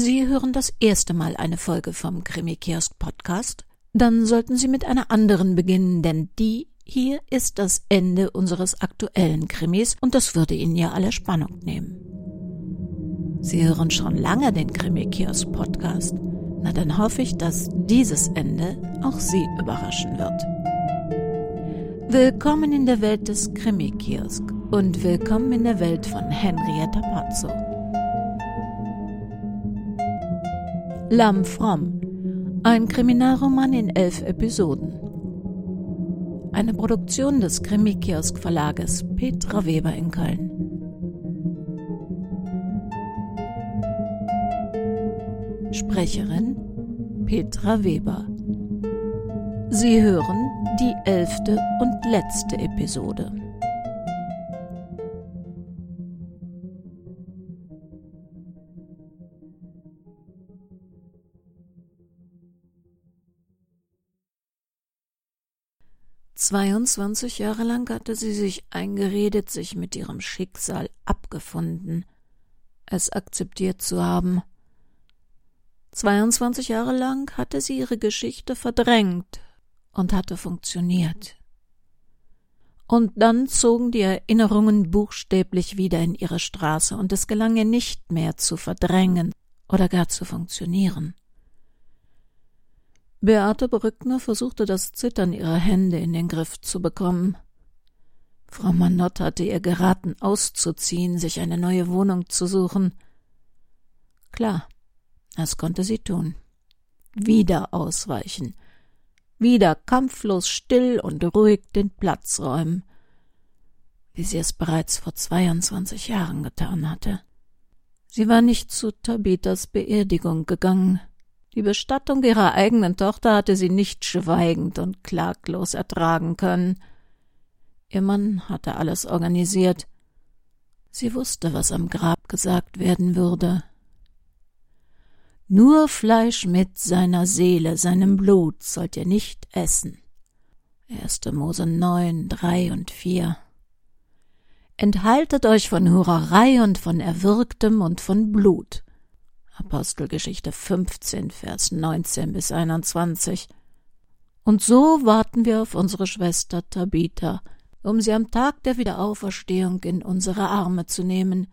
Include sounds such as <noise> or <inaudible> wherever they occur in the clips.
Sie hören das erste Mal eine Folge vom Krimi-Kiosk Podcast? Dann sollten Sie mit einer anderen beginnen, denn die hier ist das Ende unseres aktuellen Krimis und das würde Ihnen ja alle Spannung nehmen. Sie hören schon lange den Krimi-Kiosk Podcast. Na, dann hoffe ich, dass dieses Ende auch Sie überraschen wird. Willkommen in der Welt des Krimi-Kiosk und willkommen in der Welt von Henrietta Pazzo. Lamm Fromm. Ein Kriminalroman in elf Episoden. Eine Produktion des Krimi-Kiosk Verlages Petra Weber in Köln. Sprecherin Petra Weber. Sie hören die elfte und letzte Episode. Zweiundzwanzig Jahre lang hatte sie sich eingeredet, sich mit ihrem Schicksal abgefunden, es akzeptiert zu haben. Zweiundzwanzig Jahre lang hatte sie ihre Geschichte verdrängt und hatte funktioniert. Und dann zogen die Erinnerungen buchstäblich wieder in ihre Straße, und es gelang ihr nicht mehr zu verdrängen oder gar zu funktionieren. Beate Brückner versuchte das Zittern ihrer Hände in den Griff zu bekommen. Frau Manott hatte ihr geraten, auszuziehen, sich eine neue Wohnung zu suchen. Klar, das konnte sie tun. Wieder ausweichen. Wieder kampflos still und ruhig den Platz räumen. Wie sie es bereits vor zweiundzwanzig Jahren getan hatte. Sie war nicht zu Tabitas Beerdigung gegangen. Die Bestattung ihrer eigenen Tochter hatte sie nicht schweigend und klaglos ertragen können. Ihr Mann hatte alles organisiert. Sie wusste, was am Grab gesagt werden würde. Nur Fleisch mit seiner Seele, seinem Blut sollt ihr nicht essen. 1. Mose 9, 3 und 4. Enthaltet euch von Hurerei und von Erwürgtem und von Blut. Apostelgeschichte 15, Vers 19 bis 21. Und so warten wir auf unsere Schwester Tabitha, um sie am Tag der Wiederauferstehung in unsere Arme zu nehmen.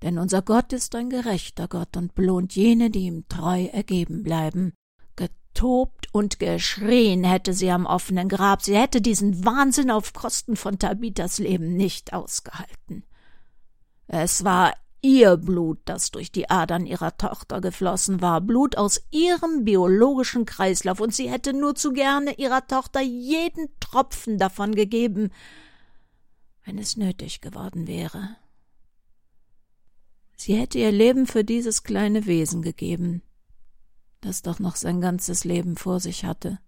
Denn unser Gott ist ein gerechter Gott und belohnt jene, die ihm treu ergeben bleiben. Getobt und geschrien hätte sie am offenen Grab, sie hätte diesen Wahnsinn auf Kosten von Tabithas Leben nicht ausgehalten. Es war ihr Blut, das durch die Adern ihrer Tochter geflossen war, Blut aus ihrem biologischen Kreislauf, und sie hätte nur zu gerne ihrer Tochter jeden Tropfen davon gegeben, wenn es nötig geworden wäre. Sie hätte ihr Leben für dieses kleine Wesen gegeben, das doch noch sein ganzes Leben vor sich hatte.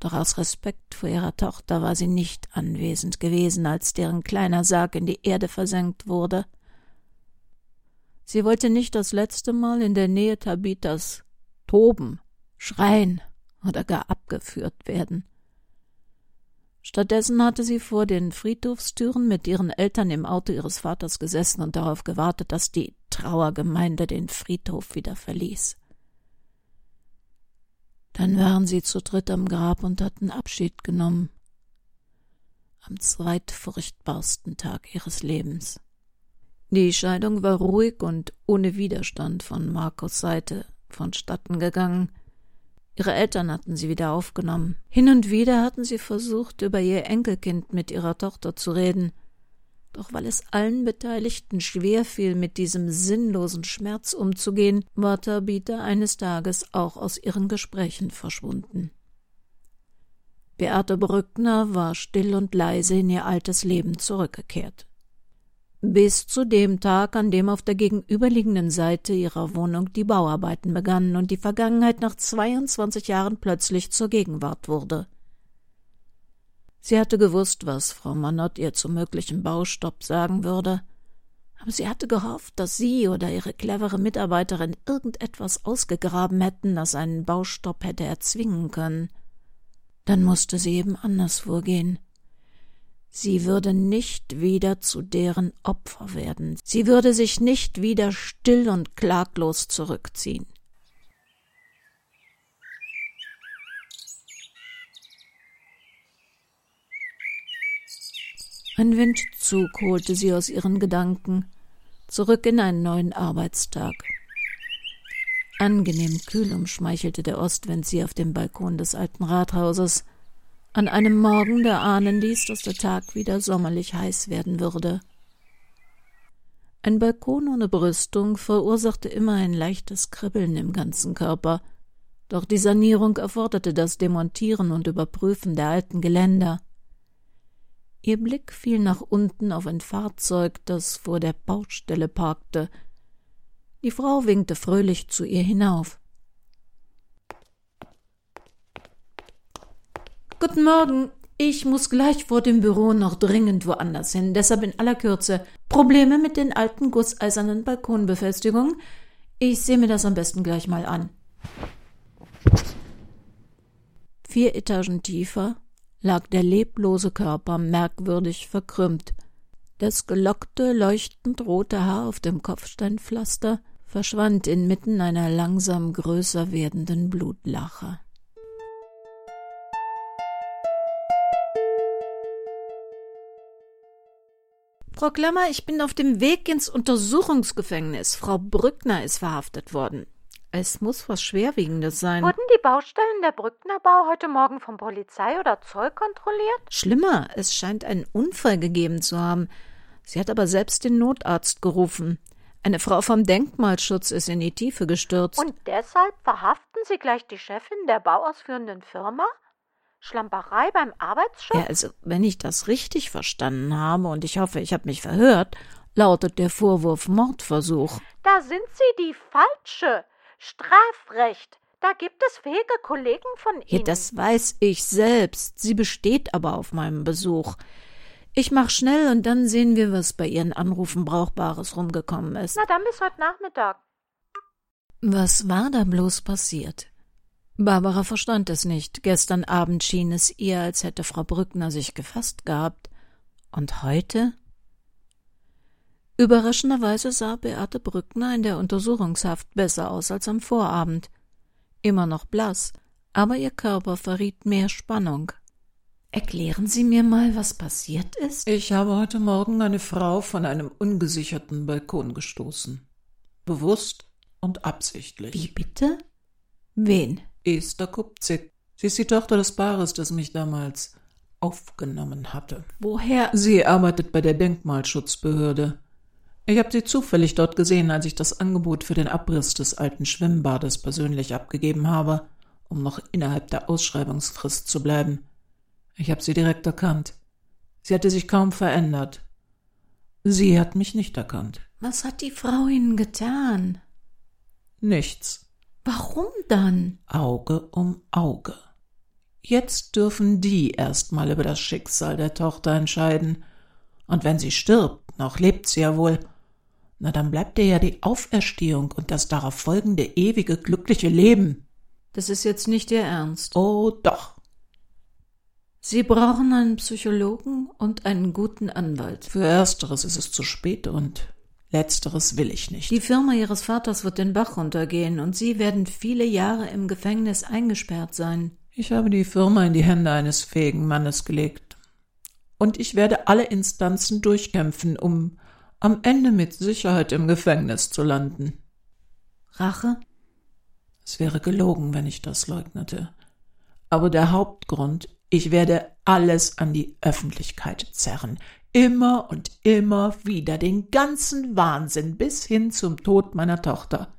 Doch aus Respekt vor ihrer Tochter war sie nicht anwesend gewesen, als deren kleiner Sarg in die Erde versenkt wurde. Sie wollte nicht das letzte Mal in der Nähe Tabitas toben, schreien oder gar abgeführt werden. Stattdessen hatte sie vor den Friedhofstüren mit ihren Eltern im Auto ihres Vaters gesessen und darauf gewartet, dass die Trauergemeinde den Friedhof wieder verließ. Dann waren sie zu dritt am Grab und hatten Abschied genommen. Am zweitfurchtbarsten Tag ihres Lebens. Die Scheidung war ruhig und ohne Widerstand von Marcos Seite vonstatten gegangen. Ihre Eltern hatten sie wieder aufgenommen. Hin und wieder hatten sie versucht, über ihr Enkelkind mit ihrer Tochter zu reden. Doch weil es allen Beteiligten schwer fiel, mit diesem sinnlosen Schmerz umzugehen, war Tabitha eines Tages auch aus ihren Gesprächen verschwunden. Beate Brückner war still und leise in ihr altes Leben zurückgekehrt. Bis zu dem Tag, an dem auf der gegenüberliegenden Seite ihrer Wohnung die Bauarbeiten begannen und die Vergangenheit nach 22 Jahren plötzlich zur Gegenwart wurde. Sie hatte gewusst, was Frau Manott ihr zum möglichen Baustopp sagen würde, aber sie hatte gehofft, dass sie oder ihre clevere Mitarbeiterin irgendetwas ausgegraben hätten, das einen Baustopp hätte erzwingen können. Dann musste sie eben anders vorgehen. Sie würde nicht wieder zu deren Opfer werden. Sie würde sich nicht wieder still und klaglos zurückziehen. Ein Windzug holte sie aus ihren Gedanken zurück in einen neuen Arbeitstag. Angenehm kühl umschmeichelte der Ostwind sie auf dem Balkon des alten Rathauses, an einem Morgen, der ahnen ließ, dass der Tag wieder sommerlich heiß werden würde. Ein Balkon ohne Brüstung verursachte immer ein leichtes Kribbeln im ganzen Körper, doch die Sanierung erforderte das Demontieren und Überprüfen der alten Geländer. Ihr Blick fiel nach unten auf ein Fahrzeug, das vor der Baustelle parkte. Die Frau winkte fröhlich zu ihr hinauf. Guten Morgen. Ich muss gleich vor dem Büro noch dringend woanders hin, deshalb in aller Kürze. Probleme mit den alten gusseisernen Balkonbefestigungen? Ich sehe mir das am besten gleich mal an. Vier Etagen tiefer lag der leblose Körper merkwürdig verkrümmt. Das gelockte, leuchtend rote Haar auf dem Kopfsteinpflaster verschwand inmitten einer langsam größer werdenden Blutlache. Frau Klammer, ich bin auf dem Weg ins Untersuchungsgefängnis. Frau Brückner ist verhaftet worden. Es muss was Schwerwiegendes sein. Wurden die Baustellen der Brücknerbau heute Morgen von Polizei oder Zoll kontrolliert? Schlimmer, es scheint einen Unfall gegeben zu haben. Sie hat aber selbst den Notarzt gerufen. Eine Frau vom Denkmalschutz ist in die Tiefe gestürzt. Und deshalb verhaften Sie gleich die Chefin der bauausführenden Firma? Schlamperei beim Arbeitsschutz? Ja, also, wenn ich das richtig verstanden habe, und ich hoffe, ich habe mich verhört, lautet der Vorwurf Mordversuch. Da sind Sie die Falsche. Strafrecht. Da gibt es fähige Kollegen von Ihnen. Ja, das weiß ich selbst. Sie besteht aber auf meinem Besuch. Ich mach schnell und dann sehen wir, was bei Ihren Anrufen Brauchbares rumgekommen ist. Na dann bis heute Nachmittag. Was war da bloß passiert? Barbara verstand es nicht. Gestern Abend schien es ihr, als hätte Frau Brückner sich gefasst gehabt. Und heute? Überraschenderweise sah Beate Brückner in der Untersuchungshaft besser aus als am Vorabend. Immer noch blass, aber ihr Körper verriet mehr Spannung. Erklären Sie mir mal, was passiert ist? Ich habe heute Morgen eine Frau von einem ungesicherten Balkon gestoßen. Bewusst und absichtlich. Wie bitte? Wen? Esther Kupzig. Sie ist die Tochter des Paares, das mich damals aufgenommen hatte. Woher? Sie arbeitet bei der Denkmalschutzbehörde. Ich habe sie zufällig dort gesehen, als ich das Angebot für den Abriss des alten Schwimmbades persönlich abgegeben habe, um noch innerhalb der Ausschreibungsfrist zu bleiben. Ich habe sie direkt erkannt. Sie hatte sich kaum verändert. Sie hat mich nicht erkannt. Was hat die Frau Ihnen getan? Nichts. Warum dann? Auge um Auge. Jetzt dürfen die erst mal über das Schicksal der Tochter entscheiden. Und wenn sie stirbt, noch lebt sie ja wohl, na dann bleibt ihr ja die Auferstehung und das darauf folgende ewige glückliche Leben. Das ist jetzt nicht Ihr Ernst. Oh doch. Sie brauchen einen Psychologen und einen guten Anwalt. Für ersteres ist es zu spät und Letzteres will ich nicht. Die Firma Ihres Vaters wird den Bach runtergehen und Sie werden viele Jahre im Gefängnis eingesperrt sein. Ich habe die Firma in die Hände eines fähigen Mannes gelegt. Und ich werde alle Instanzen durchkämpfen, um am Ende mit Sicherheit im Gefängnis zu landen. Rache? Es wäre gelogen, wenn ich das leugnete. Aber der Hauptgrund, ich werde alles an die Öffentlichkeit zerren immer und immer wieder den ganzen Wahnsinn bis hin zum Tod meiner Tochter.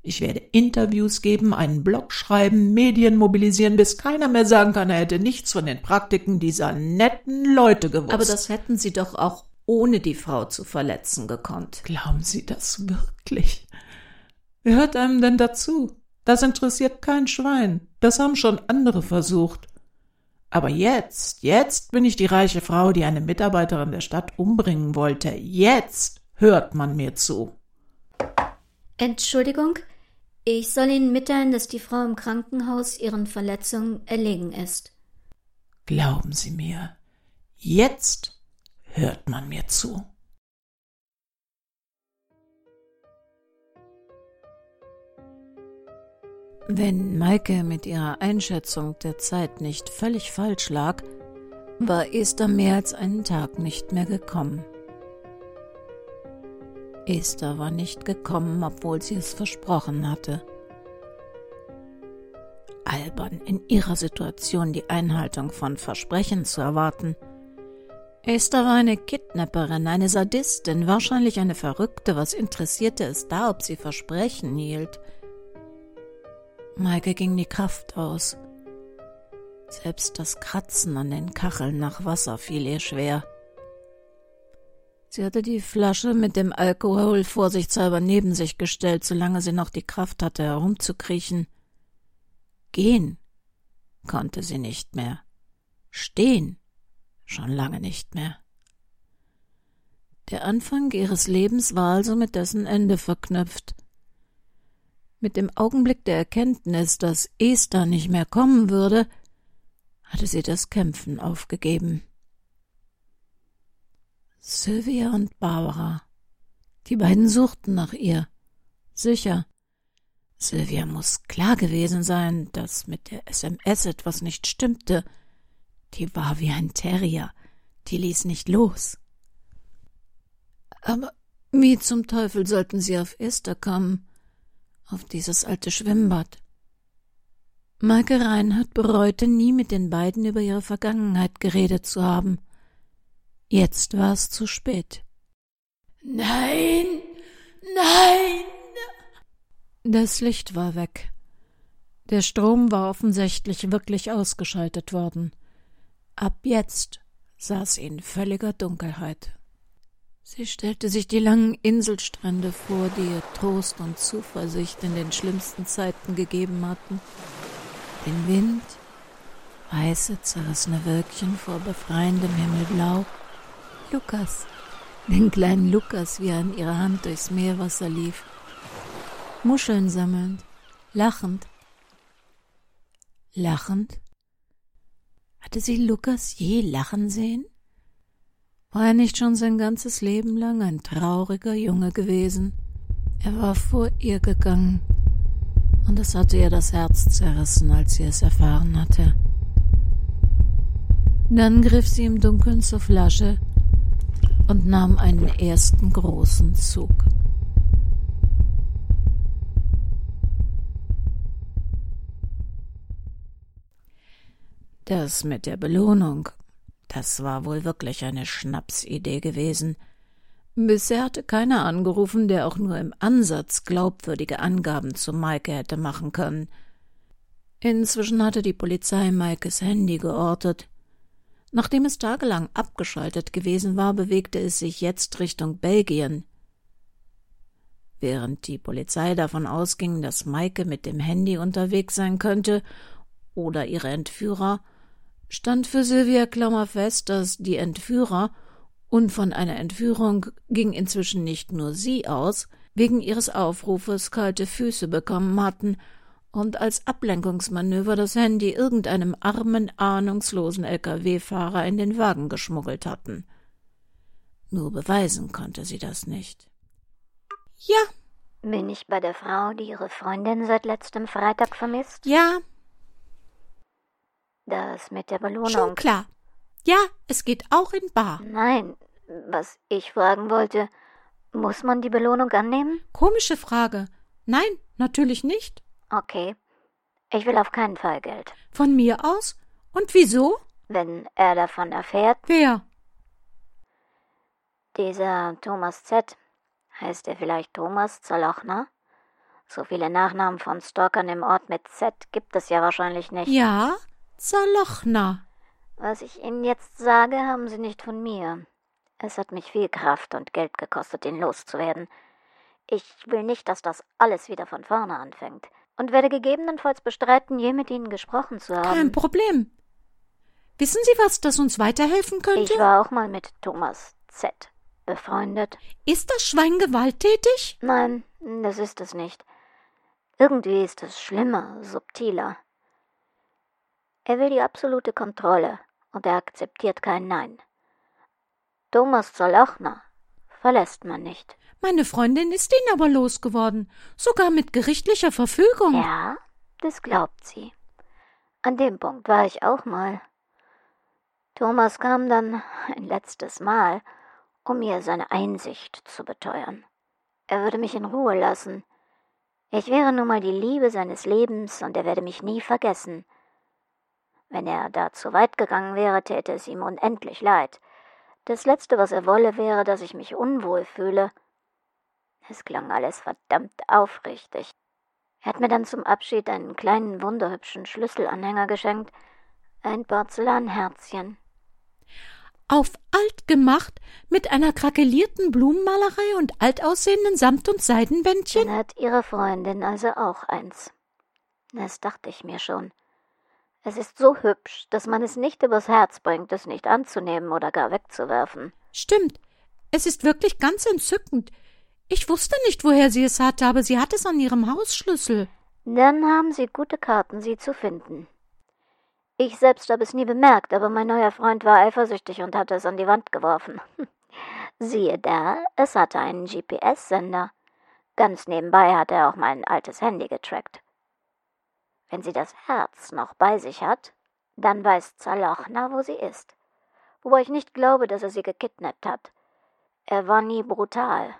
Ich werde Interviews geben, einen Blog schreiben, Medien mobilisieren, bis keiner mehr sagen kann, er hätte nichts von den Praktiken dieser netten Leute gewusst. Aber das hätten Sie doch auch ohne die Frau zu verletzen gekonnt. Glauben Sie das wirklich? Wer hört einem denn dazu? Das interessiert kein Schwein. Das haben schon andere versucht. Aber jetzt, jetzt bin ich die reiche Frau, die eine Mitarbeiterin der Stadt umbringen wollte. Jetzt hört man mir zu. Entschuldigung, ich soll Ihnen mitteilen, dass die Frau im Krankenhaus ihren Verletzungen erlegen ist. Glauben Sie mir, Jetzt hört man mir zu. Wenn Maike mit ihrer Einschätzung der Zeit nicht völlig falsch lag, war Esther mehr als einen Tag nicht mehr gekommen. Esther war nicht gekommen, obwohl sie es versprochen hatte. Albern, in ihrer Situation die Einhaltung von Versprechen zu erwarten. Esther war eine Kidnapperin, eine Sadistin, wahrscheinlich eine Verrückte. Was interessierte es da, ob sie Versprechen hielt? Maike ging die Kraft aus. Selbst das Kratzen an den Kacheln nach Wasser fiel ihr schwer. Sie hatte die Flasche mit dem Alkohol vorsichtshalber neben sich gestellt, solange sie noch die Kraft hatte, herumzukriechen. Gehen konnte sie nicht mehr. Stehen schon lange nicht mehr. Der Anfang ihres Lebens war also mit dessen Ende verknüpft. Mit dem Augenblick der Erkenntnis, dass Esther nicht mehr kommen würde, hatte sie das Kämpfen aufgegeben. Sylvia und Barbara. Die beiden suchten nach ihr. Sicher. Sylvia muss klar gewesen sein, dass mit der SMS etwas nicht stimmte. Die war wie ein Terrier. Die ließ nicht los. Aber wie zum Teufel sollten sie auf Esther kommen? auf dieses alte Schwimmbad. Maike Reinhardt bereute nie mit den beiden über ihre Vergangenheit geredet zu haben. Jetzt war es zu spät. Nein, nein. Das Licht war weg. Der Strom war offensichtlich wirklich ausgeschaltet worden. Ab jetzt saß sie in völliger Dunkelheit. Sie stellte sich die langen Inselstrände vor, die ihr Trost und Zuversicht in den schlimmsten Zeiten gegeben hatten. Den Wind, weiße, zerrissene Wölkchen vor befreiendem Himmelblau, Lukas, den kleinen Lukas, wie er an ihrer Hand durchs Meerwasser lief, Muscheln sammelnd, lachend. Lachend? Hatte sie Lukas je lachen sehen? War er nicht schon sein ganzes Leben lang ein trauriger Junge gewesen? Er war vor ihr gegangen, und es hatte ihr das Herz zerrissen, als sie es erfahren hatte. Dann griff sie im Dunkeln zur Flasche und nahm einen ersten großen Zug. Das mit der Belohnung das war wohl wirklich eine Schnapsidee gewesen. Bisher hatte keiner angerufen, der auch nur im Ansatz glaubwürdige Angaben zu Maike hätte machen können. Inzwischen hatte die Polizei Maikes Handy geortet. Nachdem es tagelang abgeschaltet gewesen war, bewegte es sich jetzt Richtung Belgien. Während die Polizei davon ausging, dass Maike mit dem Handy unterwegs sein könnte oder ihre Entführer, stand für Sylvia Klammer fest, dass die Entführer und von einer Entführung ging inzwischen nicht nur sie aus, wegen ihres Aufrufes kalte Füße bekommen hatten und als Ablenkungsmanöver das Handy irgendeinem armen, ahnungslosen Lkw-Fahrer in den Wagen geschmuggelt hatten. Nur beweisen konnte sie das nicht. Ja. Bin ich bei der Frau, die ihre Freundin seit letztem Freitag vermisst? Ja, das mit der Belohnung. Schon klar. Ja, es geht auch in Bar. Nein, was ich fragen wollte, muss man die Belohnung annehmen? Komische Frage. Nein, natürlich nicht. Okay. Ich will auf keinen Fall Geld. Von mir aus? Und wieso? Wenn er davon erfährt. Wer? Dieser Thomas Z. Heißt er vielleicht Thomas Zerlochner? So viele Nachnamen von Stalkern im Ort mit Z gibt es ja wahrscheinlich nicht. Ja, Zalochna. Was ich Ihnen jetzt sage, haben Sie nicht von mir. Es hat mich viel Kraft und Geld gekostet, ihn loszuwerden. Ich will nicht, dass das alles wieder von vorne anfängt und werde gegebenenfalls bestreiten, je mit Ihnen gesprochen zu haben. Kein Problem. Wissen Sie was, das uns weiterhelfen könnte? Ich war auch mal mit Thomas Z. befreundet. Ist das Schwein gewalttätig? Nein, das ist es nicht. Irgendwie ist es schlimmer, subtiler. Er will die absolute Kontrolle und er akzeptiert kein Nein. Thomas Zalachner verlässt man nicht. Meine Freundin ist ihn aber losgeworden, sogar mit gerichtlicher Verfügung. Ja, das glaubt sie. An dem Punkt war ich auch mal. Thomas kam dann ein letztes Mal, um mir seine Einsicht zu beteuern. Er würde mich in Ruhe lassen. Ich wäre nun mal die Liebe seines Lebens und er werde mich nie vergessen. Wenn er da zu weit gegangen wäre, täte es ihm unendlich leid. Das Letzte, was er wolle, wäre, dass ich mich unwohl fühle. Es klang alles verdammt aufrichtig. Er hat mir dann zum Abschied einen kleinen, wunderhübschen Schlüsselanhänger geschenkt, ein Porzellanherzchen. Auf alt gemacht, mit einer krakelierten Blumenmalerei und alt aussehenden Samt- und Seidenbändchen? Dann hat ihre Freundin also auch eins. Das dachte ich mir schon. Es ist so hübsch, dass man es nicht übers Herz bringt, es nicht anzunehmen oder gar wegzuwerfen. Stimmt. Es ist wirklich ganz entzückend. Ich wusste nicht, woher sie es hatte, aber sie hat es an ihrem Hausschlüssel. Dann haben sie gute Karten, sie zu finden. Ich selbst habe es nie bemerkt, aber mein neuer Freund war eifersüchtig und hatte es an die Wand geworfen. <laughs> Siehe da, es hatte einen GPS-Sender. Ganz nebenbei hat er auch mein altes Handy getrackt. Wenn sie das Herz noch bei sich hat, dann weiß Zalochna, wo sie ist. Wobei ich nicht glaube, dass er sie gekidnappt hat. Er war nie brutal.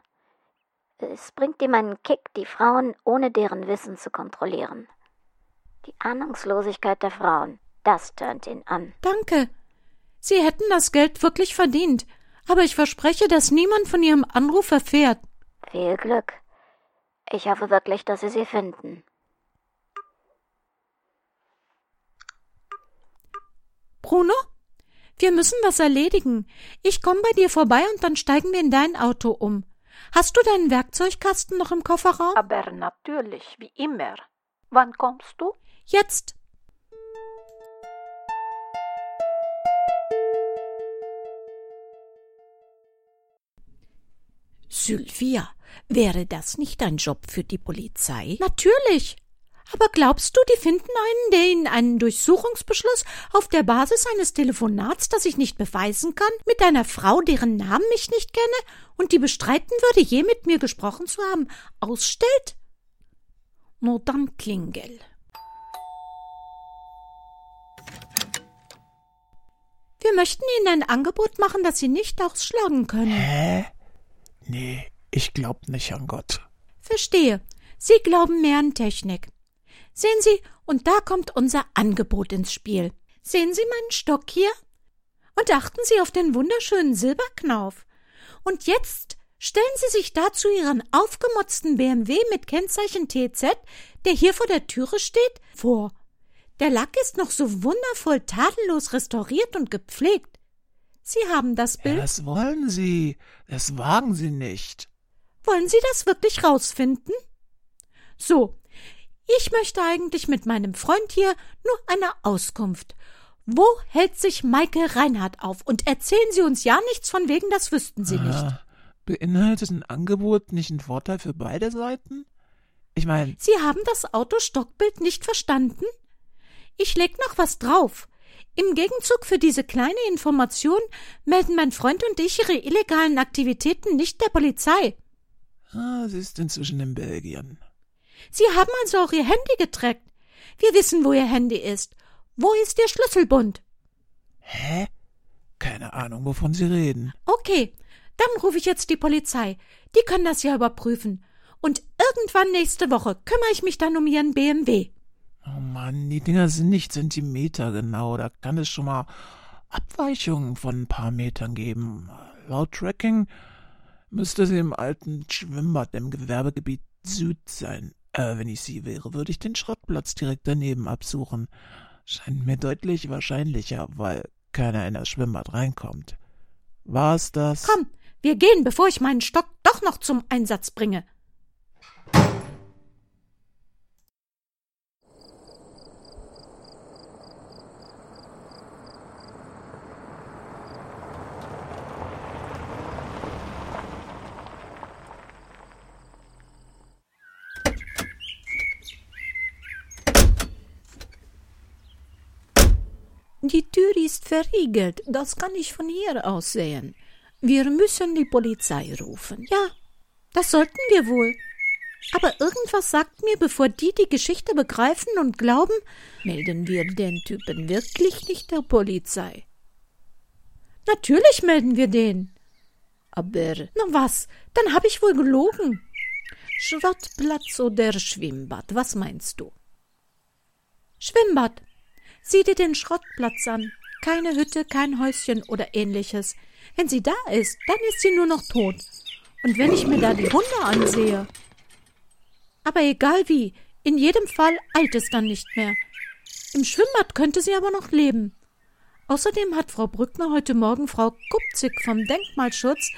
Es bringt ihm einen Kick, die Frauen ohne deren Wissen zu kontrollieren. Die Ahnungslosigkeit der Frauen, das tönt ihn an. Danke. Sie hätten das Geld wirklich verdient, aber ich verspreche, dass niemand von Ihrem Anruf erfährt. Viel Glück. Ich hoffe wirklich, dass Sie sie finden. Bruno? Wir müssen was erledigen. Ich komme bei dir vorbei und dann steigen wir in dein Auto um. Hast du deinen Werkzeugkasten noch im Kofferraum? Aber natürlich, wie immer. Wann kommst du? Jetzt. Sylvia, wäre das nicht ein Job für die Polizei? Natürlich. Aber glaubst du, die finden einen, der ihnen einen Durchsuchungsbeschluss auf der Basis eines Telefonats, das ich nicht beweisen kann, mit einer Frau, deren Namen ich nicht kenne und die bestreiten würde, je mit mir gesprochen zu haben, ausstellt? Nur dann klingel. Wir möchten Ihnen ein Angebot machen, das Sie nicht ausschlagen können. Hä? Nee, ich glaub nicht an Gott. Verstehe. Sie glauben mehr an Technik. Sehen Sie, und da kommt unser Angebot ins Spiel. Sehen Sie meinen Stock hier? Und achten Sie auf den wunderschönen Silberknauf. Und jetzt stellen Sie sich dazu Ihren aufgemotzten BMW mit Kennzeichen TZ, der hier vor der Türe steht, vor. Der Lack ist noch so wundervoll tadellos restauriert und gepflegt. Sie haben das Bild. Ja, das wollen Sie. Das wagen Sie nicht. Wollen Sie das wirklich rausfinden? So, ich möchte eigentlich mit meinem Freund hier nur eine Auskunft. Wo hält sich Maike Reinhardt auf? Und erzählen Sie uns ja nichts von wegen, das wüssten Sie nicht. Ah, beinhaltet ein Angebot nicht einen Vorteil für beide Seiten? Ich meine, Sie haben das Autostockbild nicht verstanden? Ich leg noch was drauf. Im Gegenzug für diese kleine Information melden mein Freund und ich ihre illegalen Aktivitäten nicht der Polizei. ah, sie ist inzwischen in Belgien. Sie haben also auch Ihr Handy getrackt. Wir wissen, wo Ihr Handy ist. Wo ist Ihr Schlüsselbund? Hä? Keine Ahnung, wovon Sie reden. Okay, dann rufe ich jetzt die Polizei. Die können das ja überprüfen. Und irgendwann nächste Woche kümmere ich mich dann um Ihren BMW. Oh Mann, die Dinger sind nicht Zentimeter genau. Da kann es schon mal Abweichungen von ein paar Metern geben. Laut Tracking müsste sie im alten Schwimmbad im Gewerbegebiet Süd sein. Äh, wenn ich sie wäre, würde ich den Schrottplatz direkt daneben absuchen. Scheint mir deutlich wahrscheinlicher, weil keiner in das Schwimmbad reinkommt. War's das? Komm, wir gehen, bevor ich meinen Stock doch noch zum Einsatz bringe. Die Tür ist verriegelt, das kann ich von hier aus sehen. Wir müssen die Polizei rufen. Ja, das sollten wir wohl. Aber irgendwas sagt mir, bevor die die Geschichte begreifen und glauben, melden wir den Typen wirklich nicht der Polizei. Natürlich melden wir den. Aber, na was, dann hab ich wohl gelogen. Schrottplatz oder Schwimmbad, was meinst du? Schwimmbad. Sieh dir den Schrottplatz an. Keine Hütte, kein Häuschen oder ähnliches. Wenn sie da ist, dann ist sie nur noch tot. Und wenn ich mir da die Hunde ansehe. Aber egal wie, in jedem Fall eilt es dann nicht mehr. Im Schwimmbad könnte sie aber noch leben. Außerdem hat Frau Brückner heute Morgen Frau Kupzig vom Denkmalschutz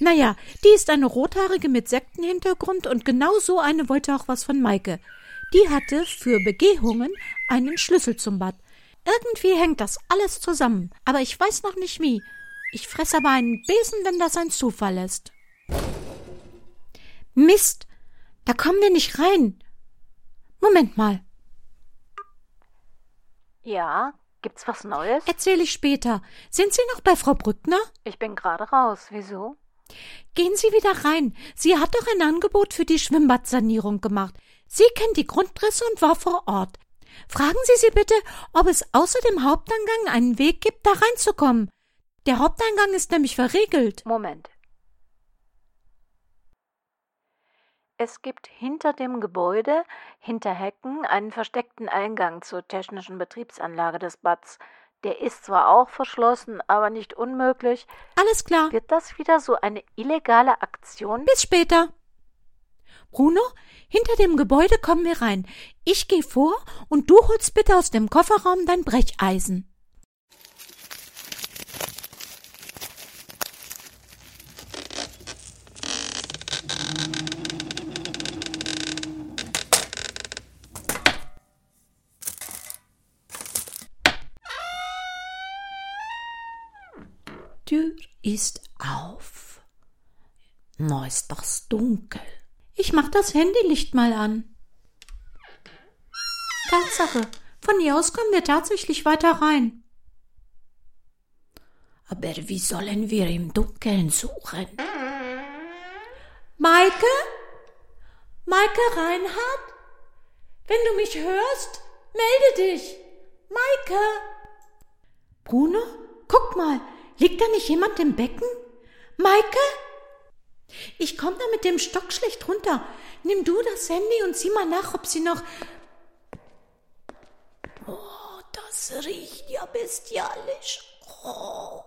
naja, die ist eine rothaarige mit Sektenhintergrund und genau so eine wollte auch was von Maike. Die hatte für Begehungen einen Schlüssel zum Bad. Irgendwie hängt das alles zusammen, aber ich weiß noch nicht wie. Ich fress aber einen Besen, wenn das ein Zufall ist. Mist, da kommen wir nicht rein. Moment mal. Ja, gibt's was Neues? Erzähle ich später. Sind Sie noch bei Frau Brückner? Ich bin gerade raus. Wieso? Gehen Sie wieder rein. Sie hat doch ein Angebot für die Schwimmbadsanierung gemacht. Sie kennt die Grundrisse und war vor Ort. Fragen Sie sie bitte, ob es außer dem Haupteingang einen Weg gibt, da reinzukommen. Der Haupteingang ist nämlich verriegelt. Moment. Es gibt hinter dem Gebäude, hinter Hecken, einen versteckten Eingang zur technischen Betriebsanlage des Bads. Der ist zwar auch verschlossen, aber nicht unmöglich. Alles klar. Wird das wieder so eine illegale Aktion? Bis später. Bruno, hinter dem Gebäude kommen wir rein. Ich gehe vor und du holst bitte aus dem Kofferraum dein Brecheisen. Tür ist auf. Na, ist das dunkel. Ich mach das Handylicht mal an. Tatsache, von hier aus kommen wir tatsächlich weiter rein. Aber wie sollen wir im Dunkeln suchen? Maike? Maike Reinhardt? Wenn du mich hörst, melde dich. Maike? Bruno, guck mal, Liegt da nicht jemand im Becken? Maike? Ich komm da mit dem Stock schlecht runter. Nimm du das Handy und sieh mal nach, ob sie noch. Oh, das riecht ja bestialisch. Oh.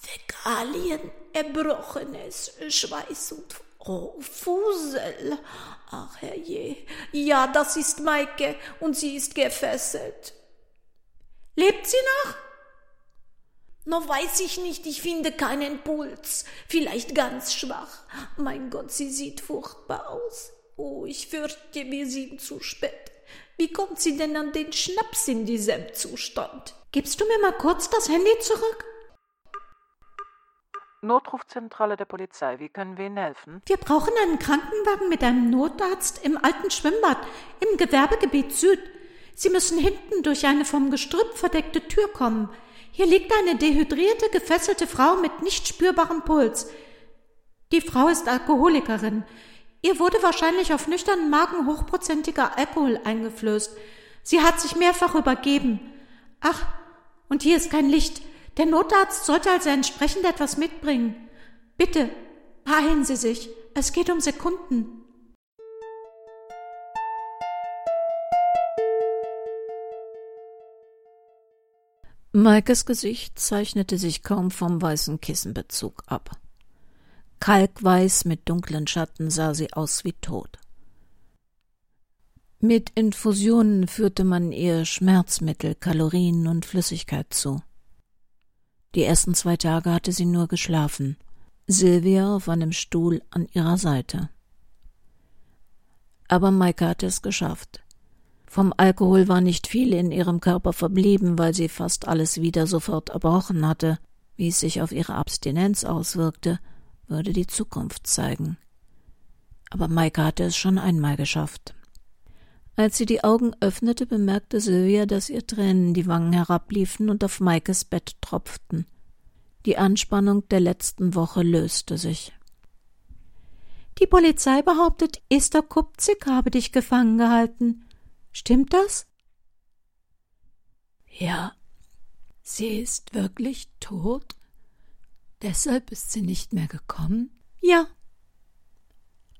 Fäkalien, Erbrochenes, Schweiß und oh, Fusel. Ach herrje. Ja, das ist Maike und sie ist gefesselt. Lebt sie noch? Noch weiß ich nicht, ich finde keinen Puls. Vielleicht ganz schwach. Mein Gott, sie sieht furchtbar aus. Oh, ich fürchte, wir sind zu spät. Wie kommt sie denn an den Schnaps in diesem Zustand? Gibst du mir mal kurz das Handy zurück? Notrufzentrale der Polizei. Wie können wir Ihnen helfen? Wir brauchen einen Krankenwagen mit einem Notarzt im alten Schwimmbad im Gewerbegebiet Süd. Sie müssen hinten durch eine vom Gestrüpp verdeckte Tür kommen. Hier liegt eine dehydrierte, gefesselte Frau mit nicht spürbarem Puls. Die Frau ist Alkoholikerin. Ihr wurde wahrscheinlich auf nüchternen Magen hochprozentiger Alkohol eingeflößt. Sie hat sich mehrfach übergeben. Ach, und hier ist kein Licht. Der Notarzt sollte also entsprechend etwas mitbringen. Bitte, heilen Sie sich. Es geht um Sekunden. Maikes Gesicht zeichnete sich kaum vom weißen Kissenbezug ab. Kalkweiß mit dunklen Schatten sah sie aus wie tot. Mit Infusionen führte man ihr Schmerzmittel, Kalorien und Flüssigkeit zu. Die ersten zwei Tage hatte sie nur geschlafen, Silvia auf einem Stuhl an ihrer Seite. Aber Maike hatte es geschafft. Vom Alkohol war nicht viel in ihrem Körper verblieben, weil sie fast alles wieder sofort erbrochen hatte. Wie es sich auf ihre Abstinenz auswirkte, würde die Zukunft zeigen. Aber Maike hatte es schon einmal geschafft. Als sie die Augen öffnete, bemerkte Sylvia, dass ihr Tränen die Wangen herabliefen und auf Maikes Bett tropften. Die Anspannung der letzten Woche löste sich. Die Polizei behauptet, Esther Kupzik habe dich gefangen gehalten. Stimmt das? Ja. Sie ist wirklich tot? Deshalb ist sie nicht mehr gekommen? Ja.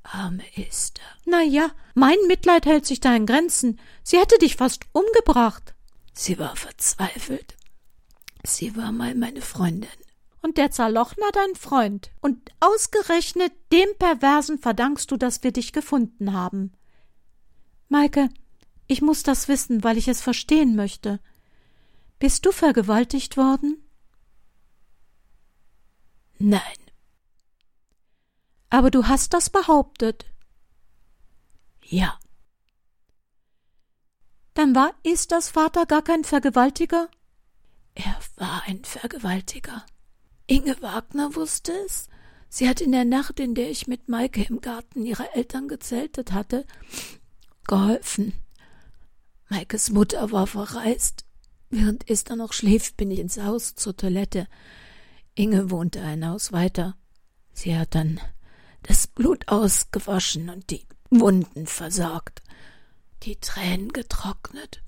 Arme Esther. Na ja, mein Mitleid hält sich da in Grenzen. Sie hätte dich fast umgebracht. Sie war verzweifelt. Sie war mal meine Freundin. Und der Zerlochner dein Freund. Und ausgerechnet dem Perversen verdankst du, dass wir dich gefunden haben. Maike, ich muss das wissen, weil ich es verstehen möchte. Bist du vergewaltigt worden? Nein. Aber du hast das behauptet. Ja. Dann war Esthers Vater gar kein Vergewaltiger? Er war ein Vergewaltiger. Inge Wagner wusste es. Sie hat in der Nacht, in der ich mit Maike im Garten ihrer Eltern gezeltet hatte, geholfen. Maikes Mutter war verreist. Während Esther noch schläft, bin ich ins Haus zur Toilette. Inge wohnte ein Haus weiter. Sie hat dann das Blut ausgewaschen und die Wunden versorgt, die Tränen getrocknet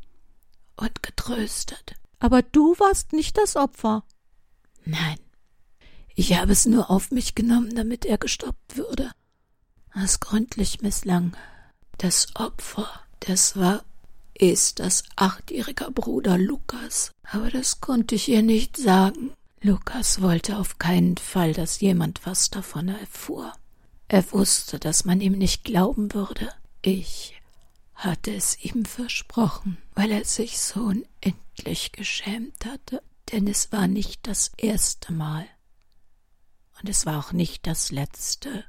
und getröstet. Aber du warst nicht das Opfer. Nein, ich habe es nur auf mich genommen, damit er gestoppt würde. Was gründlich misslang. Das Opfer, das war, ist das achtjähriger Bruder Lukas. Aber das konnte ich ihr nicht sagen. Lukas wollte auf keinen Fall, dass jemand was davon erfuhr. Er wusste, dass man ihm nicht glauben würde. Ich hatte es ihm versprochen, weil er sich so unendlich geschämt hatte, denn es war nicht das erste Mal. Und es war auch nicht das letzte.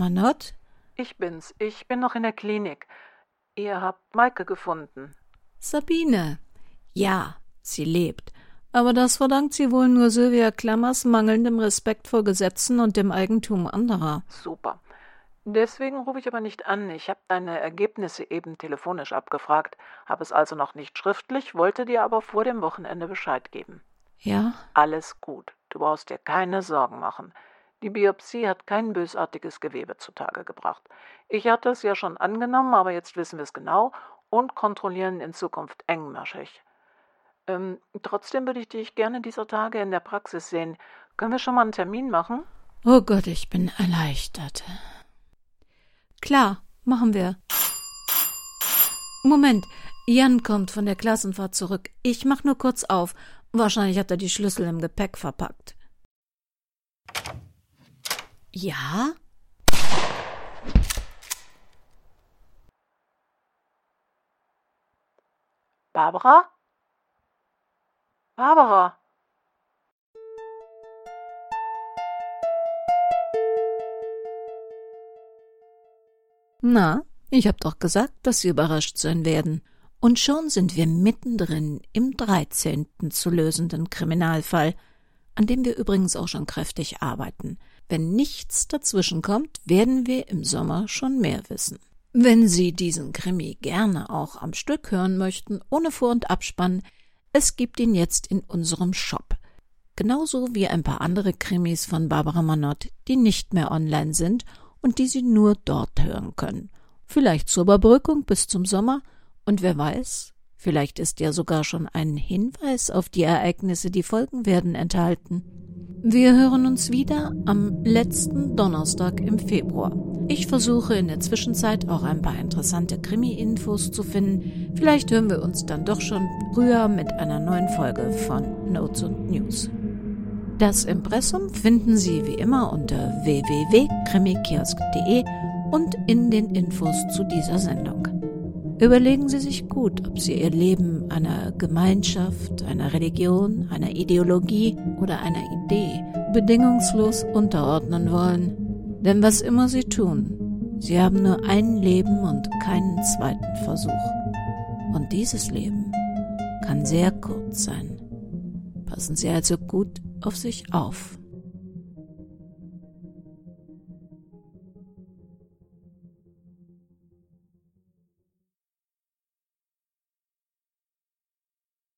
Manott? Ich bin's. Ich bin noch in der Klinik. Ihr habt Maike gefunden. Sabine. Ja, sie lebt. Aber das verdankt sie wohl nur Sylvia Klammers mangelndem Respekt vor Gesetzen und dem Eigentum anderer. Super. Deswegen rufe ich aber nicht an. Ich habe deine Ergebnisse eben telefonisch abgefragt, habe es also noch nicht schriftlich, wollte dir aber vor dem Wochenende Bescheid geben. Ja? Alles gut. Du brauchst dir keine Sorgen machen. Die Biopsie hat kein bösartiges Gewebe zutage gebracht. Ich hatte es ja schon angenommen, aber jetzt wissen wir es genau und kontrollieren in Zukunft engmaschig. Ähm, trotzdem würde ich dich gerne dieser Tage in der Praxis sehen. Können wir schon mal einen Termin machen? Oh Gott, ich bin erleichtert. Klar, machen wir. Moment, Jan kommt von der Klassenfahrt zurück. Ich mach nur kurz auf. Wahrscheinlich hat er die Schlüssel im Gepäck verpackt. Ja? Barbara? Barbara? Na, ich hab doch gesagt, dass Sie überrascht sein werden. Und schon sind wir mittendrin im dreizehnten zu lösenden Kriminalfall, an dem wir übrigens auch schon kräftig arbeiten. Wenn nichts dazwischenkommt, werden wir im Sommer schon mehr wissen. Wenn Sie diesen Krimi gerne auch am Stück hören möchten, ohne Vor- und Abspann, es gibt ihn jetzt in unserem Shop. Genauso wie ein paar andere Krimis von Barbara Manott, die nicht mehr online sind und die Sie nur dort hören können. Vielleicht zur Überbrückung bis zum Sommer und wer weiß, vielleicht ist ja sogar schon ein Hinweis auf die Ereignisse, die folgen werden, enthalten. Wir hören uns wieder am letzten Donnerstag im Februar. Ich versuche in der Zwischenzeit auch ein paar interessante Krimi-Infos zu finden. Vielleicht hören wir uns dann doch schon früher mit einer neuen Folge von Notes und News. Das Impressum finden Sie wie immer unter www.krimikiosk.de und in den Infos zu dieser Sendung. Überlegen Sie sich gut, ob Sie Ihr Leben einer Gemeinschaft, einer Religion, einer Ideologie oder einer Idee bedingungslos unterordnen wollen. Denn was immer Sie tun, Sie haben nur ein Leben und keinen zweiten Versuch. Und dieses Leben kann sehr kurz sein. Passen Sie also gut auf sich auf.